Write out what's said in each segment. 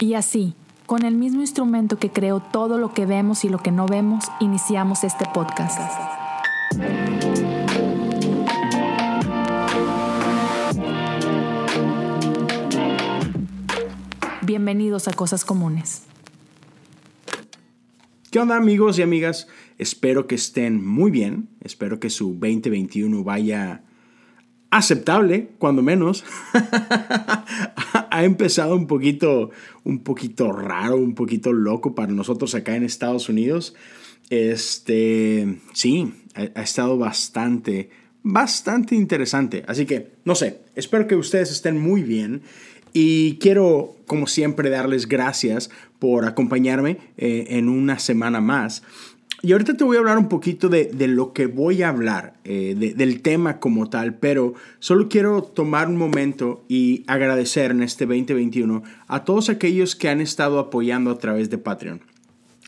Y así, con el mismo instrumento que creó todo lo que vemos y lo que no vemos, iniciamos este podcast. Bienvenidos a Cosas Comunes. ¿Qué onda amigos y amigas? Espero que estén muy bien, espero que su 2021 vaya aceptable, cuando menos. ha empezado un poquito, un poquito raro, un poquito loco para nosotros acá en Estados Unidos. Este, sí, ha, estado bastante, bastante interesante. Así que, no sé, espero que ustedes estén muy bien. Y quiero, como siempre, darles gracias por acompañarme eh, en una semana más. Y ahorita te voy a hablar un poquito de, lo que voy a hablar, eh, del tema como tal, pero solo quiero tomar un momento y agradecer en este 2021 a todos aquellos que han estado apoyando a través de Patreon.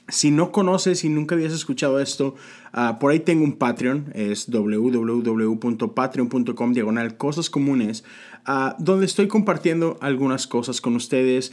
Si no conoces y nunca habías escuchado esto, ah, por ahí tengo un Patreon, es www.patreon.com diagonal cosas comunes, ah, donde estoy compartiendo algunas cosas con ustedes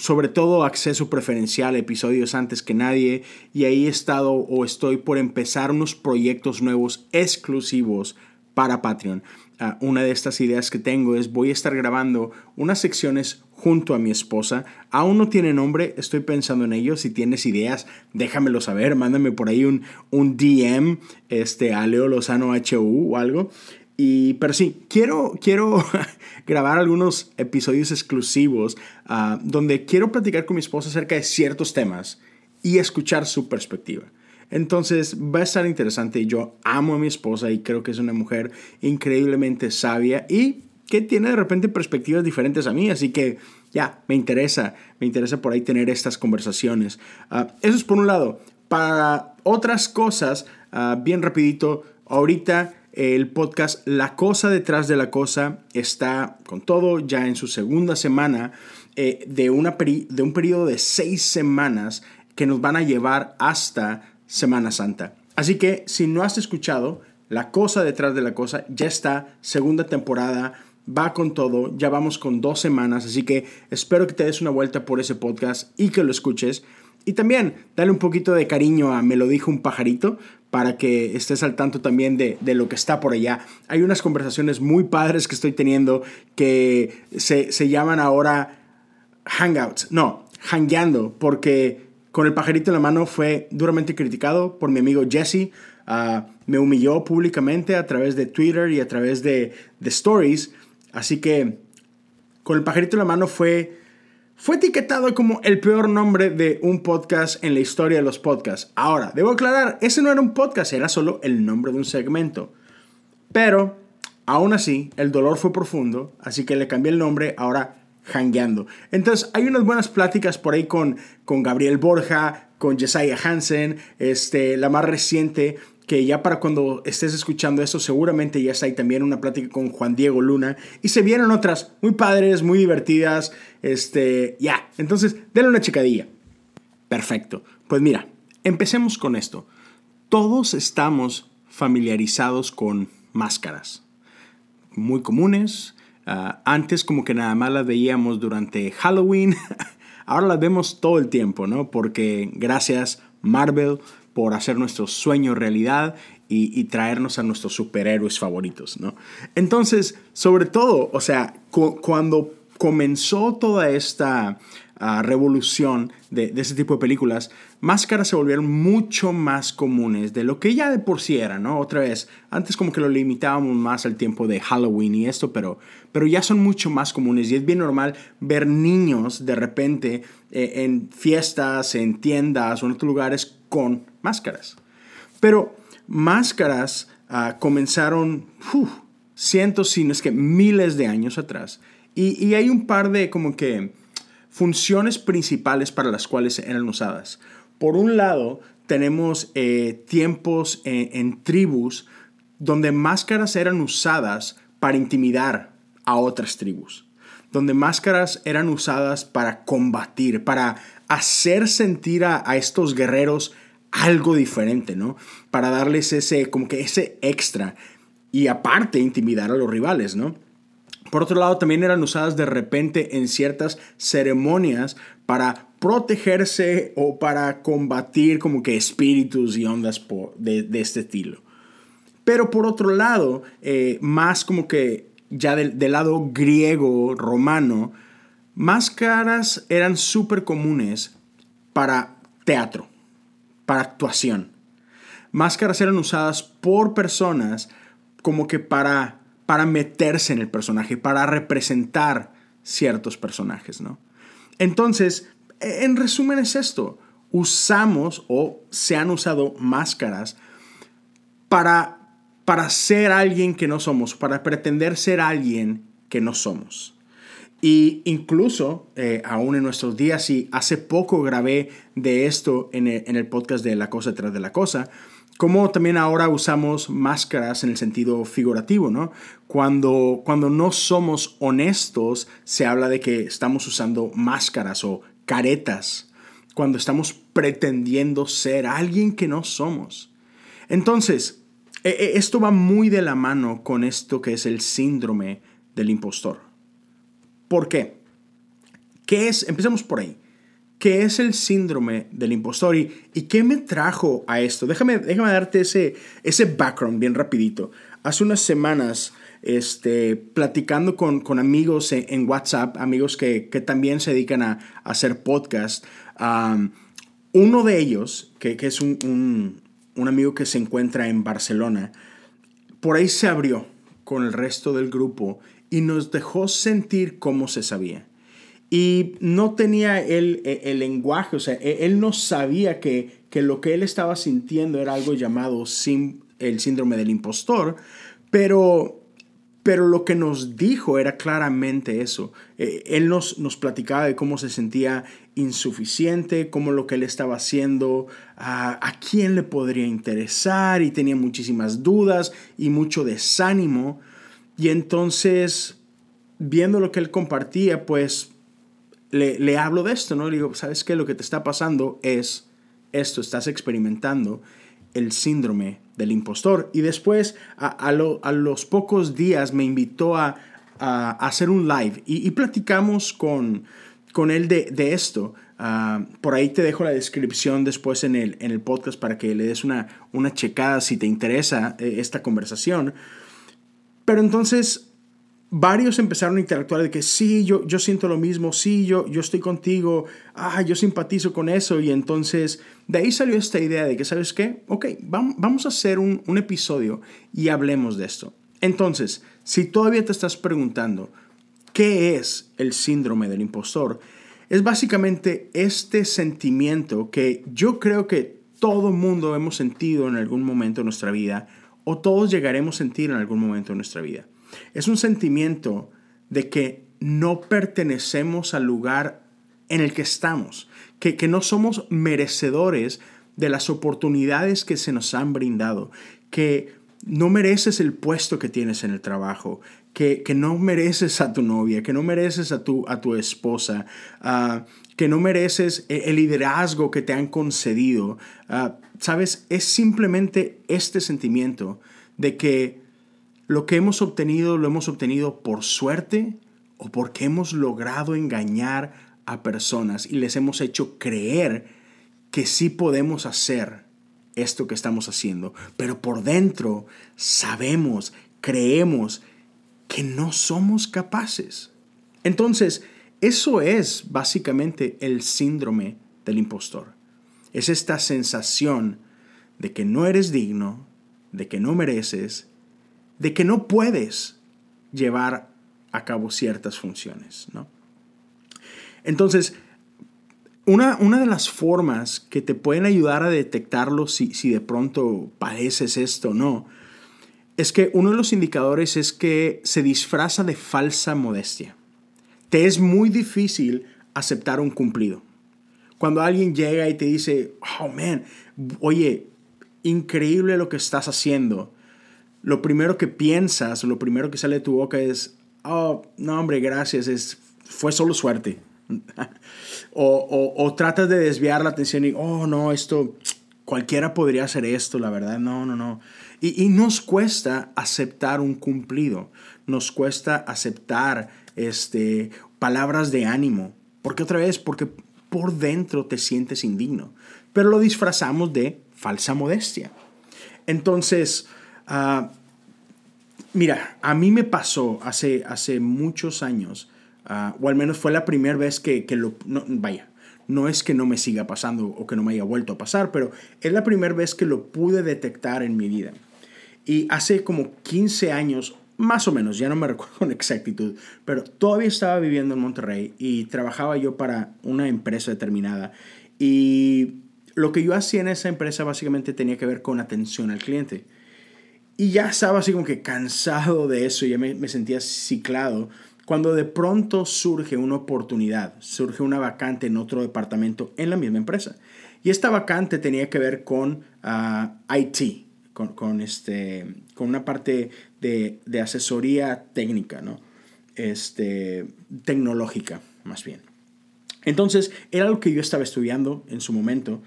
sobre todo acceso preferencial episodios antes que nadie y ahí he estado o estoy por empezar unos proyectos nuevos exclusivos para Patreon. Ah, una de estas ideas que tengo es voy a estar grabando unas secciones junto a mi esposa. Aún no tiene nombre, estoy pensando en ello. Si tienes ideas, déjamelo saber. Mándame por ahí un, un DM este, a Leo Lozano HU o algo. Y, pero sí, quiero, quiero grabar algunos episodios exclusivos ah, donde quiero platicar con mi esposa acerca de ciertos temas y escuchar su perspectiva. Entonces va a estar interesante. Yo amo a mi esposa y creo que es una mujer increíblemente sabia y que tiene de repente perspectivas diferentes a mí. Así que ya, me interesa, me interesa por ahí tener estas conversaciones. Ah, eso es por un lado. Para otras cosas, ah, bien rapidito, ahorita el podcast La Cosa detrás de la Cosa está con todo ya en su segunda semana eh, de, una de un periodo de seis semanas que nos van a llevar hasta Semana Santa. Así que si no has escuchado La Cosa detrás de la Cosa, ya está, segunda temporada, va con todo, ya vamos con dos semanas, así que espero que te des una vuelta por ese podcast y que lo escuches. Y también dale un poquito de cariño a Me lo dijo un pajarito para que estés al tanto también de, lo que está por allá. Hay unas conversaciones muy padres que estoy teniendo que se, llaman ahora hangouts. No, hangueando, porque con el pajarito en la mano fue duramente criticado por mi amigo Jesse. Ah, me humilló públicamente a través de Twitter y a través de, de stories. Así que con el pajarito en la mano fue fue etiquetado como el peor nombre de un podcast en la historia de los podcasts. Ahora, debo aclarar, ese no era un podcast, era solo el nombre de un segmento. Pero, aún así, el dolor fue profundo, así que le cambié el nombre, ahora Hangueando. Entonces, hay unas buenas pláticas por ahí con, con Gabriel Borja, con Jesiah Hansen, este, la más reciente que ya para cuando estés escuchando esto seguramente ya está ahí también una plática con Juan Diego Luna y se vienen otras muy padres, muy divertidas, este, ya, entonces denle una checadilla. Perfecto. Pues mira, empecemos con esto. Todos estamos familiarizados con máscaras, muy comunes. Ah, antes como que nada más las veíamos durante Halloween, ahora las vemos todo el tiempo, ¿no? Porque gracias Marvel por hacer nuestro sueño realidad y, traernos a nuestros superhéroes favoritos, ¿no? Entonces, sobre todo, o sea, cuando comenzó toda esta ah, revolución de, de, ese tipo de películas, máscaras se volvieron mucho más comunes de lo que ya de por sí era, ¿no? Otra vez, antes como que lo limitábamos más al tiempo de Halloween y esto, pero, pero ya son mucho más comunes y es bien normal ver niños de repente eh, en fiestas, en tiendas o en otros lugares con máscaras. Pero máscaras ah, comenzaron cientos, si no es que miles de años atrás. Y, hay un par de como que funciones principales para las cuales eran usadas. Por un lado, tenemos eh, tiempos en, en tribus donde máscaras eran usadas para intimidar a otras tribus donde máscaras eran usadas para combatir, para hacer sentir a, estos guerreros algo diferente, ¿no? Para darles ese, como que ese extra y aparte intimidar a los rivales, ¿no? Por otro lado, también eran usadas de repente en ciertas ceremonias para protegerse o para combatir como que espíritus y ondas de, este estilo. Pero por otro lado, eh, más como que ya del, del lado griego, romano, máscaras eran súper comunes para teatro, para actuación. Máscaras eran usadas por personas como que para para meterse en el personaje, para representar ciertos personajes, ¿no? Entonces, e, en resumen es esto, usamos o se han usado máscaras para, para ser alguien que no somos, para pretender ser alguien que no somos. Y incluso, eh, aún en nuestros días, y hace poco grabé de esto en el, podcast de La Cosa tras de la Cosa, como también ahora usamos máscaras en el sentido figurativo, ¿no? Cuando, cuando no somos honestos, se habla de que estamos usando máscaras o caretas, cuando estamos pretendiendo ser alguien que no somos. Entonces, e, e, esto va muy de la mano con esto que es el síndrome del impostor. ¿Por qué? ¿Qué es? Empecemos por ahí. ¿Qué es el síndrome del impostor y, qué me trajo a esto? Déjame, déjame darte ese, ese background bien rapidito. Hace unas semanas, este, platicando con, amigos en, WhatsApp, amigos que, también se dedican a, hacer podcast, uno de ellos, que, es un, un amigo que se encuentra en Barcelona, por ahí se abrió con el resto del grupo y nos dejó sentir cómo se sabía. Y no tenía el, e, el, lenguaje, o sea, e, él no sabía que, que, lo que él estaba sintiendo era algo llamado el síndrome del impostor, pero, pero lo que nos dijo era claramente eso. E, él nos, nos platicaba de cómo se sentía insuficiente, cómo lo que él estaba haciendo, a, a quién le podría interesar y tenía muchísimas dudas y mucho desánimo. Y entonces, viendo lo que él compartía, pues le, hablo de esto, ¿no? Le digo, ¿sabes qué? Lo que te está pasando es esto, estás experimentando el síndrome del impostor. Y después, a, los pocos días, me invitó a, hacer un live y, platicamos con, con él de, esto. Ah, por ahí te dejo la descripción después en el, en el podcast para que le des una, una checada si te interesa eh, esta conversación. Pero entonces varios empezaron a interactuar de que sí, yo, yo siento lo mismo, sí, yo, yo estoy contigo, ah, yo simpatizo con eso. Y entonces de ahí salió esta idea de que, ¿sabes qué? Ok, vamos a hacer un, un episodio y hablemos de esto. Entonces, si todavía te estás preguntando, ¿qué es el síndrome del impostor? Es básicamente este sentimiento que yo creo que todo mundo hemos sentido en algún momento de nuestra vida o todos llegaremos a sentir en algún momento de nuestra vida. Es un sentimiento de que no pertenecemos al lugar en el que estamos, que, no somos merecedores de las oportunidades que se nos han brindado, que no mereces el puesto que tienes en el trabajo, que, no mereces a tu novia, que no mereces a tu, a tu esposa, ah, que no mereces el liderazgo que te han concedido. Ah, Sabes, es simplemente este sentimiento de que lo que hemos obtenido lo hemos obtenido por suerte o porque hemos logrado engañar a personas y les hemos hecho creer que sí podemos hacer esto que estamos haciendo, pero por dentro sabemos, creemos que no somos capaces. Entonces, eso es básicamente el síndrome del impostor. Es esta sensación de que no eres digno, de que no mereces de que no puedes llevar a cabo ciertas funciones. ¿no? Entonces, una, una, de las formas que te pueden ayudar a detectarlo si, si de pronto padeces esto o no, es que uno de los indicadores es que se disfraza de falsa modestia. Te es muy difícil aceptar un cumplido. Cuando alguien llega y te dice, oh man, oye, increíble lo que estás haciendo, lo primero que piensas, lo primero que sale de tu boca es, oh, no hombre, gracias, es, fue solo suerte. o, o, tratas de desviar la atención y, oh, no, esto, cualquiera podría hacer esto, la verdad, no, no, no. Y, y nos cuesta aceptar un cumplido. nos cuesta aceptar este, palabras de ánimo. Porque otra vez, porque por dentro te sientes indigno. Pero lo disfrazamos de falsa modestia. Entonces, ah, mira, a mí me pasó hace, hace muchos años, ah, o al menos fue la primera vez que, lo... vaya, no es que no me siga pasando o que no me haya vuelto a pasar, pero es la primera vez que lo pude detectar en mi vida. Y hace como 15 años, más o menos, ya no me recuerdo con exactitud, pero todavía estaba viviendo en Monterrey y trabajaba yo para una empresa determinada. Y lo que yo hacía en esa empresa básicamente tenía que ver con atención al cliente. Y ya estaba así como que cansado de eso, ya me, sentía ciclado. Cuando de pronto surge una oportunidad, surge una vacante en otro departamento en la misma empresa. Y esta vacante tenía que ver con ah, IT, con, este, con una parte de, asesoría técnica, ¿no? Este, tecnológica, más bien. Entonces, era lo que yo estaba estudiando en su momento.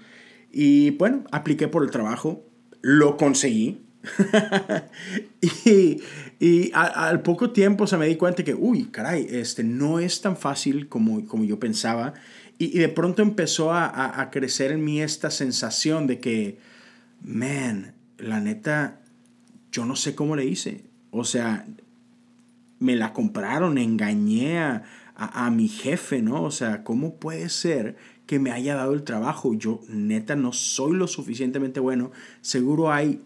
Y bueno, apliqué por el trabajo, lo conseguí. y, al poco tiempo se me di cuenta que, uy, caray, este, no es tan fácil como, como yo pensaba. Y, de pronto empezó a, a, crecer en mí esta sensación de que, man, la neta, yo no sé cómo le hice. O sea, me la compraron, engañé a, a, mi jefe, ¿no? O sea, ¿cómo puede ser que me haya dado el trabajo? Yo neta no soy lo suficientemente bueno. Seguro hay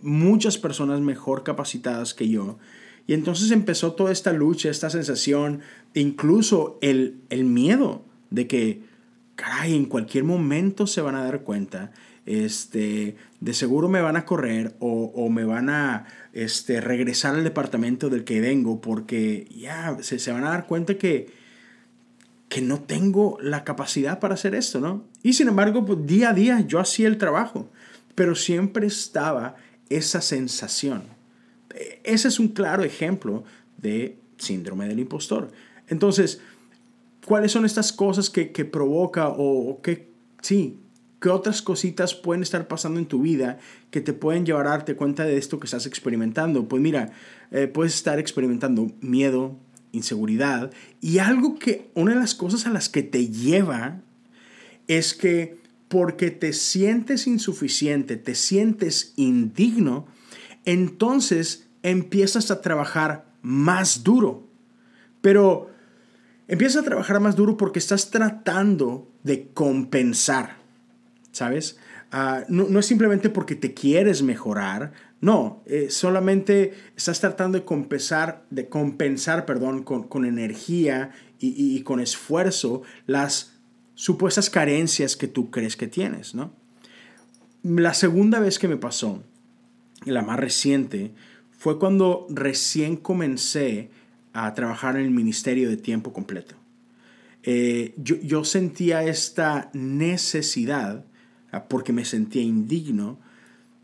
muchas personas mejor capacitadas que yo. Y entonces empezó toda esta lucha, esta sensación, incluso el, el miedo de que, caray, en cualquier momento se van a dar cuenta este, de seguro me van a correr o, me van a este, regresar al departamento del que vengo porque ya se, se, van a dar cuenta que, que no tengo la capacidad para hacer esto, ¿no? Y sin embargo, pues, día a día yo hacía el trabajo, pero siempre estaba esa sensación. Ese es un claro ejemplo de síndrome del impostor. Entonces, ¿cuáles son estas cosas que, que provoca o, o que, sí, ¿Qué otras cositas pueden estar pasando en tu vida que te pueden llevar a darte cuenta de esto que estás experimentando? Pues mira, eh, puedes estar experimentando miedo, inseguridad y algo que, una de las cosas a las que te lleva es que porque te sientes insuficiente, te sientes indigno, entonces empiezas a trabajar más duro. Pero empiezas a trabajar más duro porque estás tratando de compensar. ¿Sabes? Ah, no, es simplemente porque te quieres mejorar, no, eh, solamente estás tratando de compensar, de compensar perdón, con, energía y, con esfuerzo las supuestas carencias que tú crees que tienes, ¿no? La segunda vez que me pasó, la más reciente, fue cuando recién comencé a trabajar en el ministerio de tiempo completo. Eh, yo, yo, sentía esta necesidad porque me sentía indigno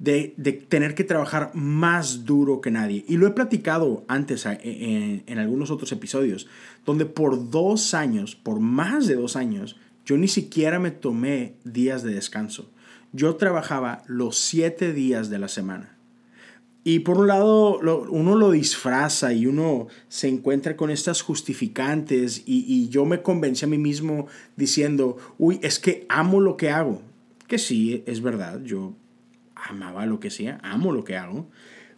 de, tener que trabajar más duro que nadie. Y lo he platicado antes ah, en, en, algunos otros episodios, donde por dos años, por más de dos años, yo ni siquiera me tomé días de descanso. Yo trabajaba los siete días de la semana. Y por un lado, uno lo disfraza y uno se encuentra con estas justificantes y, y, yo me convencí a mí mismo diciendo, uy, es que amo lo que hago que sí, es verdad, yo amaba lo que hacía, amo lo que hago,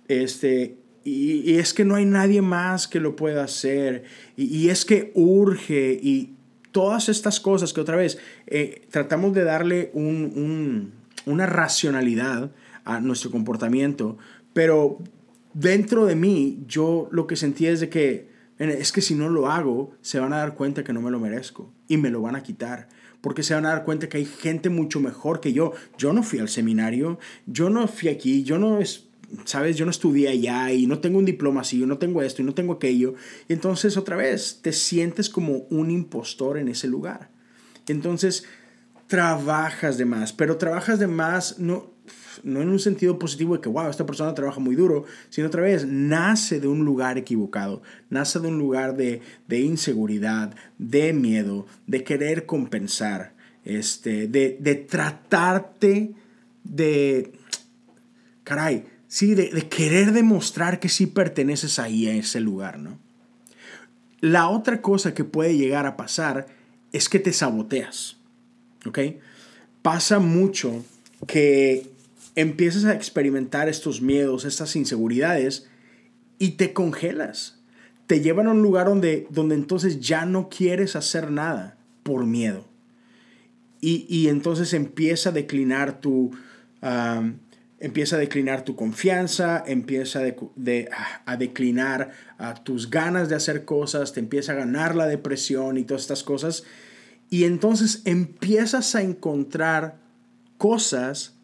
este, y, es que no hay nadie más que lo pueda hacer, y, es que urge, y todas estas cosas que otra vez eh, tratamos de darle una racionalidad a nuestro comportamiento, pero dentro de mí yo lo que sentía es de que es que si no lo hago, se van a dar cuenta que no me lo merezco y me lo van a quitar porque se van a dar cuenta que hay gente mucho mejor que yo. Yo no fui al seminario, yo no fui aquí, yo no, sabes, yo no estudié allá y no tengo un diploma así, yo no tengo esto y no tengo aquello. Y entonces otra vez te sientes como un impostor en ese lugar. Entonces trabajas de más, pero trabajas de más no, no en un sentido positivo de que, wow, esta persona trabaja muy duro, sino otra vez, nace de un lugar equivocado, nace de un lugar de, inseguridad, de miedo, de querer compensar, este, de, de tratarte de, caray, sí, de, de, querer demostrar que sí perteneces ahí a ese lugar, ¿no? La otra cosa que puede llegar a pasar es que te saboteas, ¿ok? Pasa mucho que empiezas a experimentar estos miedos, estas inseguridades y te congelas. Te llevan a un lugar donde, donde entonces ya no quieres hacer nada por miedo. Y, entonces empieza a declinar tu, empieza a declinar tu confianza, empieza a declinar tus ganas de hacer cosas, te empieza a ganar la depresión y todas estas cosas. Y entonces empiezas a encontrar cosas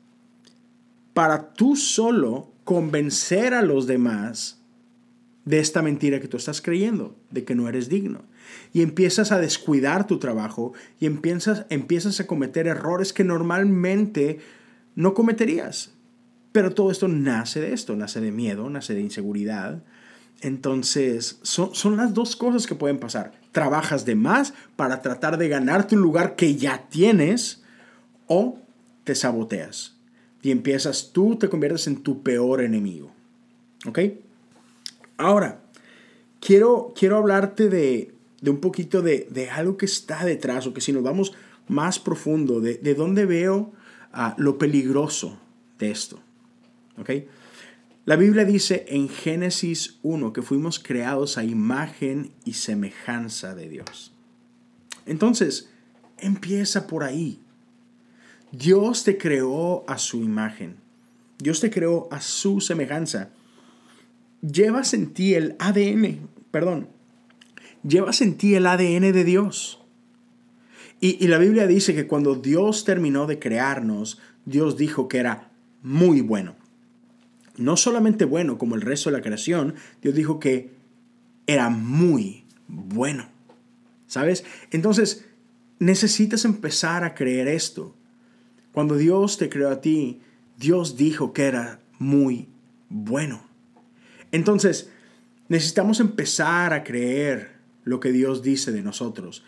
para tú solo convencer a los demás de esta mentira que tú estás creyendo, de que no eres digno. Y empiezas a descuidar tu trabajo y empiezas, empiezas a cometer errores que normalmente no cometerías. Pero todo esto nace de esto, nace de miedo, nace de inseguridad. Entonces, son, son las dos cosas que pueden pasar. Trabajas de más para tratar de ganar tu lugar que ya tienes o te saboteas y empiezas tú, te conviertes en tu peor enemigo. ¿Ok? Ahora, quiero, quiero hablarte de, un poquito de, algo que está detrás, o que si nos vamos más profundo, de, dónde veo ah, lo peligroso de esto. ¿Ok? La Biblia dice en Génesis 1 que fuimos creados a imagen y semejanza de Dios. Entonces, empieza por ahí. Dios te creó a su imagen. Dios te creó a su semejanza. Llevas en ti el ADN, perdón, llevas en ti el ADN de Dios. Y, la Biblia dice que cuando Dios terminó de crearnos, Dios dijo que era muy bueno. No solamente bueno como el resto de la creación, Dios dijo que era muy bueno. ¿Sabes? Entonces, necesitas empezar a creer esto. Cuando Dios te creó a ti, Dios dijo que era muy bueno. Entonces, necesitamos empezar a creer lo que Dios dice de nosotros.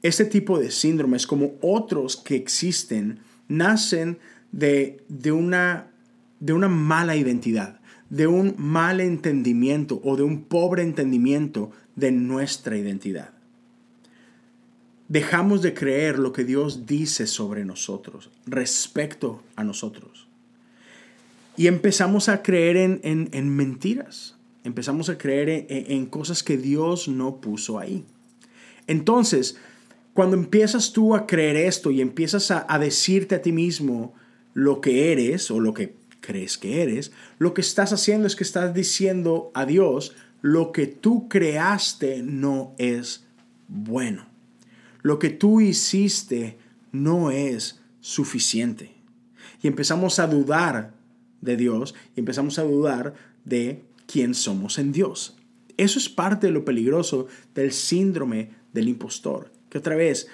Este tipo de síndromes, como otros que existen, nacen de, de, una, de una mala identidad, de un mal entendimiento o de un pobre entendimiento de nuestra identidad dejamos de creer lo que Dios dice sobre nosotros, respecto a nosotros. Y empezamos a creer en, mentiras, empezamos a creer en, cosas que Dios no puso ahí. Entonces, cuando empiezas tú a creer esto y empiezas a, a decirte a ti mismo lo que eres o lo que crees que eres, lo que estás haciendo es que estás diciendo a Dios, lo que tú creaste no es bueno lo que tú hiciste no es suficiente. Y empezamos a dudar de Dios y empezamos a dudar de quién somos en Dios. Eso es parte de lo peligroso del síndrome del impostor, que otra vez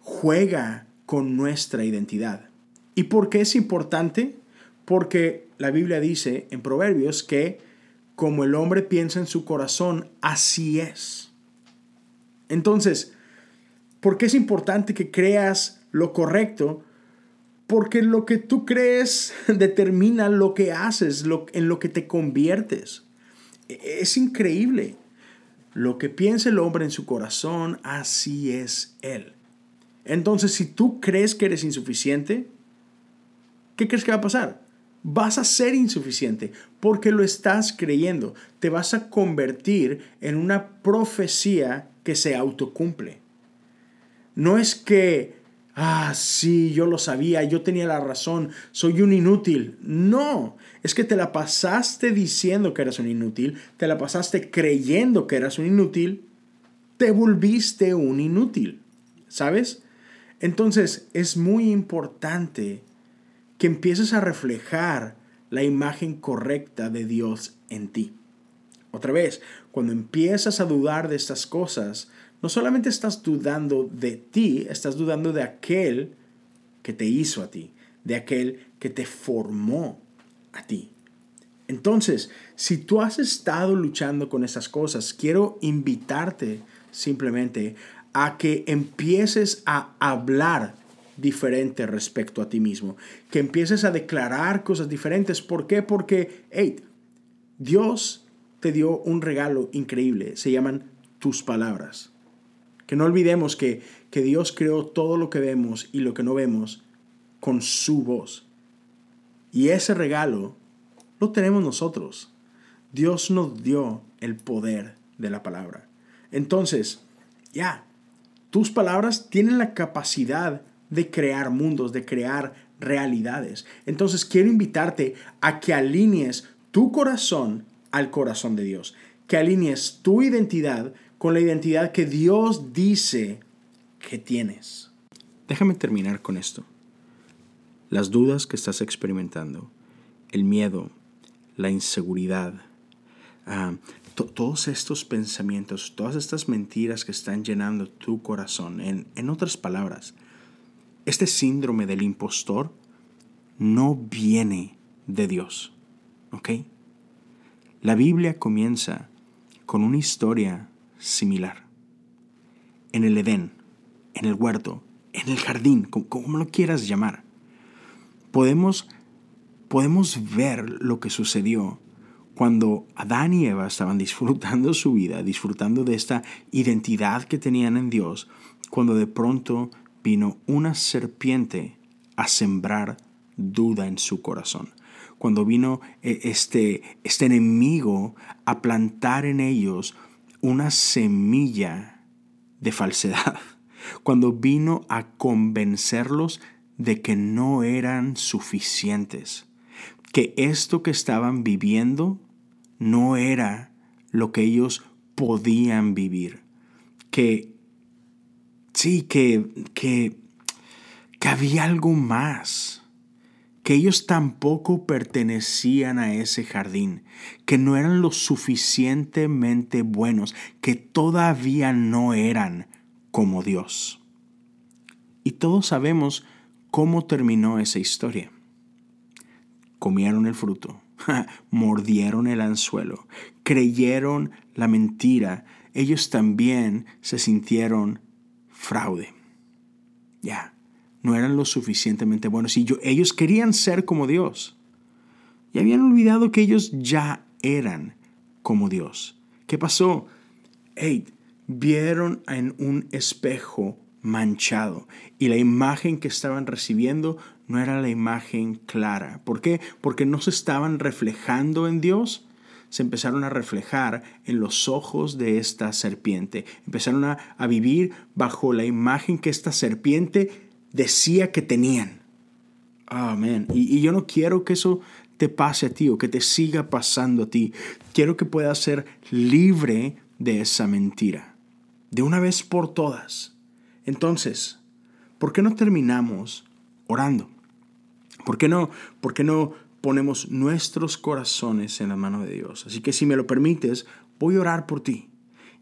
juega con nuestra identidad. ¿Y por qué es importante? Porque la Biblia dice en Proverbios que como el hombre piensa en su corazón, así es. Entonces, ¿Por qué es importante que creas lo correcto? Porque lo que tú crees determina lo que haces, en lo que te conviertes. E, es increíble. Lo que piensa el hombre en su corazón, así es él. Entonces, si tú crees que eres insuficiente, ¿qué crees que va a pasar? Vas a ser insuficiente porque lo estás creyendo. Te vas a convertir en una profecía que se autocumple. No es que, ah, sí, yo lo sabía, yo tenía la razón, soy un inútil. No, es que te la pasaste diciendo que eras un inútil, te la pasaste creyendo que eras un inútil, te volviste un inútil. ¿Sabes? Entonces es muy importante que empieces a reflejar la imagen correcta de Dios en ti. Otra vez, cuando empiezas a dudar de estas cosas, no solamente estás dudando de ti, estás dudando de aquel que te hizo a ti, de aquel que te formó a ti. Entonces, si tú has estado luchando con esas cosas, quiero invitarte simplemente a que empieces a hablar diferente respecto a ti mismo, que empieces a declarar cosas diferentes. ¿Por qué? Porque, hey, Dios te dio un regalo increíble, se llaman tus palabras. Que no olvidemos que, que Dios creó todo lo que vemos y lo que no vemos con su voz. Y ese regalo lo tenemos nosotros. Dios nos dio el poder de la palabra. Entonces, ya, tus palabras tienen la capacidad de crear mundos, de crear realidades. Entonces quiero invitarte a que alinees tu corazón al corazón de Dios, que alinees tu identidad con la identidad que Dios dice que tienes. Déjame terminar con esto. Las dudas que estás experimentando, el miedo, la inseguridad, ah, todos estos pensamientos, todas estas mentiras que están llenando tu corazón, en, en otras palabras, este síndrome del impostor no viene de Dios. ¿Ok? La Biblia comienza con una historia similar. En el Edén, en el huerto, en el jardín, como, lo quieras llamar, podemos, podemos ver lo que sucedió cuando Adán y Eva estaban disfrutando su vida, disfrutando de esta identidad que tenían en Dios, cuando de pronto vino una serpiente a sembrar duda en su corazón. Cuando vino eh, este, este enemigo a plantar en ellos una semilla de falsedad. Cuando vino a convencerlos de que no eran suficientes. Que esto que estaban viviendo no era lo que ellos podían vivir. Que Sí, que, que, que había algo más, que ellos tampoco pertenecían a ese jardín, que no eran lo suficientemente buenos, que todavía no eran como Dios. Y todos sabemos cómo terminó esa historia. Comieron el fruto, mordieron el anzuelo, creyeron la mentira, ellos también se sintieron fraude. Ya, no eran lo suficientemente buenos y ellos querían ser como Dios. Y habían olvidado que ellos ya eran como Dios. ¿Qué pasó? Hey, vieron en un espejo manchado y la imagen que estaban recibiendo no era la imagen clara. ¿Por qué? Porque no se estaban reflejando en Dios, se empezaron a reflejar en los ojos de esta serpiente. Empezaron a, vivir bajo la imagen que esta serpiente decía que tenían. Amén. y, yo no quiero que eso te pase a ti o que te siga pasando a ti. Quiero que puedas ser libre de esa mentira. De una vez por todas. Entonces, ¿por qué no terminamos orando? ¿Por qué no, por qué no ponemos nuestros corazones en la mano de Dios. Así que si me lo permites, voy a orar por ti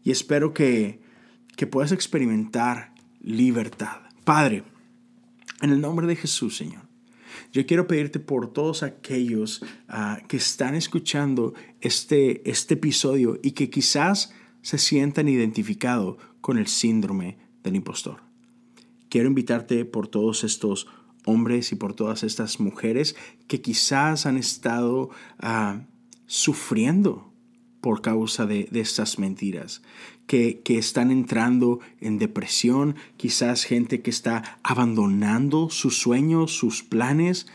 y espero que, que puedas experimentar libertad. Padre, en el nombre de Jesús, Señor, yo quiero pedirte por todos aquellos ah, que están escuchando este, este episodio y que quizás se sientan identificados con el síndrome del impostor. Quiero invitarte por todos estos hombres y por todas estas mujeres que quizás han estado ah, sufriendo por causa de, estas mentiras, que, que, están entrando en depresión, quizás gente que está abandonando sus sueños, sus planes,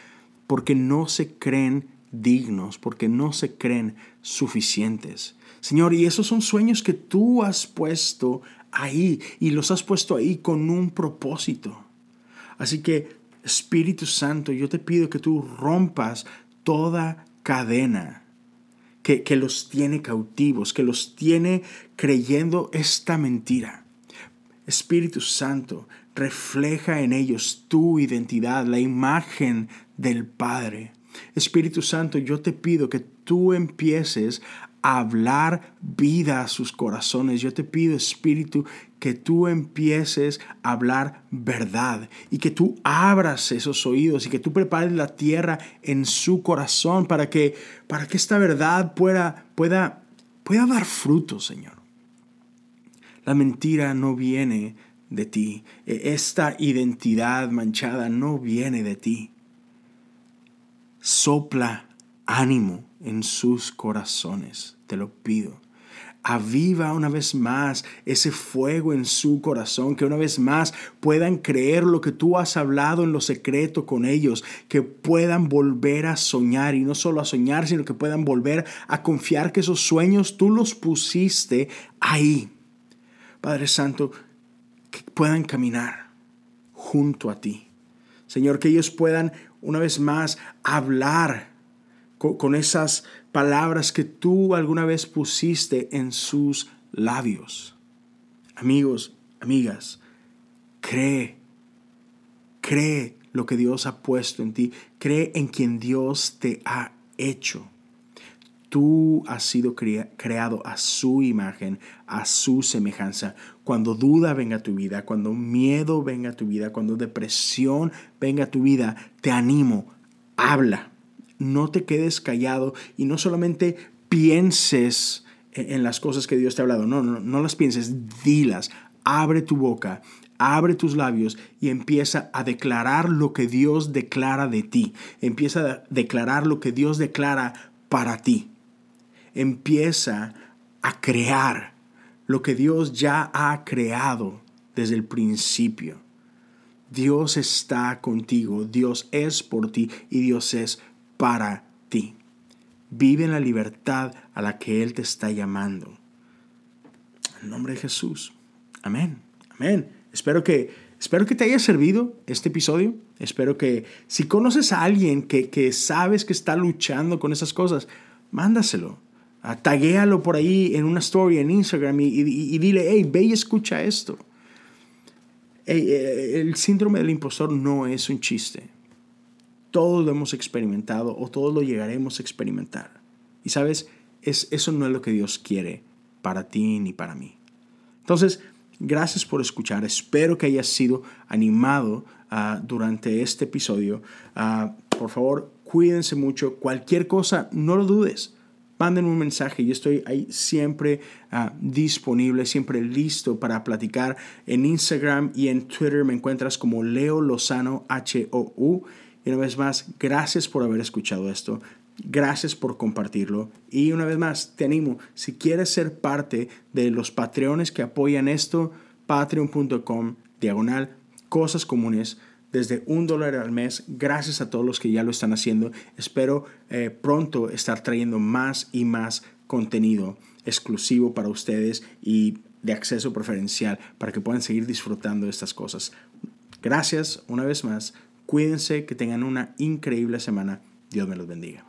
porque no se creen dignos, porque no se creen suficientes. Señor, y esos son sueños que tú has puesto ahí y los has puesto ahí con un propósito. Así que Espíritu Santo, yo te pido que tú rompas toda cadena que, los tiene cautivos, que los tiene creyendo esta mentira. Espíritu Santo, refleja en ellos tu identidad, la imagen del Padre. Espíritu Santo, yo te pido que tú empieces hablar vida a sus corazones. Yo te pido, Espíritu, que tú empieces a hablar verdad y que tú abras esos oídos y que tú prepares la tierra en su corazón para que, para que esta verdad pueda, pueda, pueda dar fruto, Señor. La mentira no viene de ti. E, esta identidad manchada no viene de ti. Sopla ánimo en sus corazones, te lo pido. Aviva una vez más ese fuego en su corazón, que una vez más puedan creer lo que tú has hablado en lo secreto con ellos, que puedan volver a soñar y no solo a soñar, sino que puedan volver a confiar que esos sueños tú los pusiste ahí. Padre Santo, que puedan caminar junto a ti. Señor, que ellos puedan una vez más hablar con, esas palabras que tú alguna vez pusiste en sus labios. Amigos, amigas, cree, cree lo que Dios ha puesto en ti, cree en quien Dios te ha hecho. Tú has sido creado a su imagen, a su semejanza. Cuando duda venga a tu vida, cuando miedo venga a tu vida, cuando depresión venga a tu vida, te animo, habla no te quedes callado y no solamente pienses en las cosas que Dios te ha hablado, no, no, no las pienses, dilas, abre tu boca, abre tus labios y empieza a declarar lo que Dios declara de ti, empieza a declarar lo que Dios declara para ti, empieza a crear lo que Dios ya ha creado desde el principio. Dios está contigo, Dios es por ti y Dios es para ti. Vive en la libertad a la que Él te está llamando. En nombre de Jesús. Amén. Amén. Espero que, espero que te haya servido este episodio. Espero que si conoces a alguien que, que sabes que está luchando con esas cosas, mándaselo. Uh, taguéalo por ahí en una story en Instagram y, y, dile, hey, ve y escucha esto. Eh, el síndrome del impostor no es un chiste todos lo hemos experimentado o todos lo llegaremos a experimentar. Y sabes, es, eso no es lo que Dios quiere para ti ni para mí. Entonces, gracias por escuchar. Espero que hayas sido animado ah, durante este episodio. Ah, por favor, cuídense mucho. Cualquier cosa, no lo dudes. Manden un mensaje. Yo estoy ahí siempre ah, disponible, siempre listo para platicar. En Instagram y en Twitter me encuentras como Leo Lozano H-O-U. Y una vez más, gracias por haber escuchado esto. Gracias por compartirlo. Y una vez más, te animo, si quieres ser parte de los patreones que apoyan esto, patreon.com, diagonal, cosas comunes, desde un dólar al mes. Gracias a todos los que ya lo están haciendo. Espero eh, pronto estar trayendo más y más contenido exclusivo para ustedes y de acceso preferencial para que puedan seguir disfrutando de estas cosas. Gracias una vez más. Cuídense, que tengan una increíble semana. Dios me los bendiga.